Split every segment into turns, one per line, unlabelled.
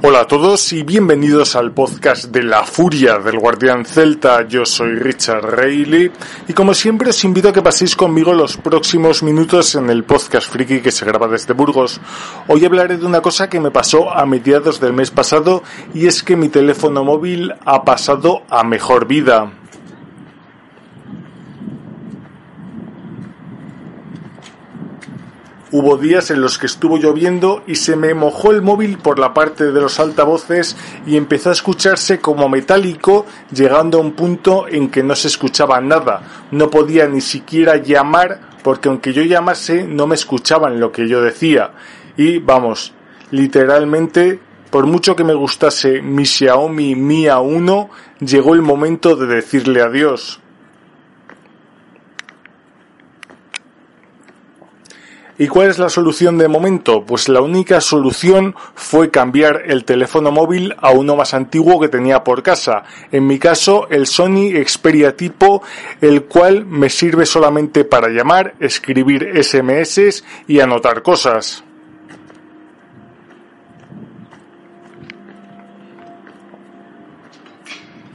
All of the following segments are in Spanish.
Hola a todos y bienvenidos al podcast de La Furia del Guardián Celta. Yo soy Richard Reilly y como siempre os invito a que paséis conmigo los próximos minutos en el podcast friki que se graba desde Burgos. Hoy hablaré de una cosa que me pasó a mediados del mes pasado y es que mi teléfono móvil ha pasado a mejor vida. Hubo días en los que estuvo lloviendo y se me mojó el móvil por la parte de los altavoces y empezó a escucharse como metálico, llegando a un punto en que no se escuchaba nada. No podía ni siquiera llamar porque aunque yo llamase no me escuchaban lo que yo decía. Y vamos, literalmente, por mucho que me gustase mi Xiaomi Mi A1, llegó el momento de decirle adiós. ¿Y cuál es la solución de momento? Pues la única solución fue cambiar el teléfono móvil a uno más antiguo que tenía por casa. En mi caso, el Sony Xperia tipo, el cual me sirve solamente para llamar, escribir SMS y anotar cosas.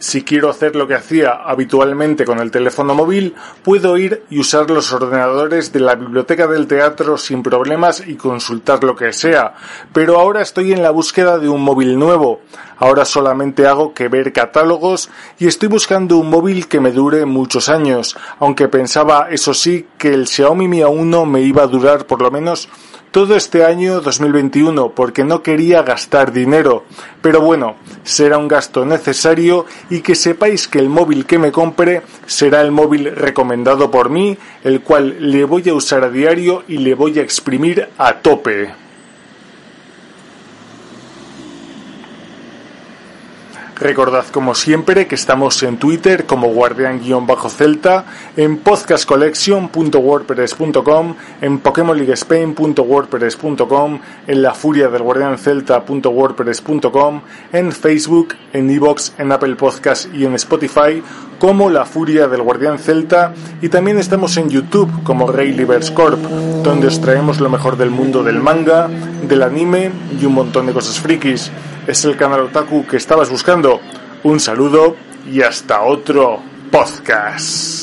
Si quiero hacer lo que hacía habitualmente con el teléfono móvil, puedo ir y usar los ordenadores de la biblioteca del teatro sin problemas y consultar lo que sea. Pero ahora estoy en la búsqueda de un móvil nuevo. Ahora solamente hago que ver catálogos y estoy buscando un móvil que me dure muchos años, aunque pensaba, eso sí, que el Xiaomi Mi A1 me iba a durar por lo menos todo este año 2021 porque no quería gastar dinero. Pero bueno, será un gasto necesario y que sepáis que el móvil que me compre será el móvil recomendado por mí, el cual le voy a usar a diario y le voy a exprimir a tope. Recordad como siempre que estamos en Twitter como guardián-celta, en podcastcollection.wordpress.com, en pokemonleaguespain.wordpress.com, en la furia del guardián celta.wordpress.com, en Facebook, en Evox, en Apple Podcast y en Spotify como La Furia del Guardián Celta. Y también estamos en YouTube como Raylivers Corp, donde os traemos lo mejor del mundo del manga, del anime y un montón de cosas frikis es el canal Otaku que estabas buscando. Un saludo y hasta otro podcast.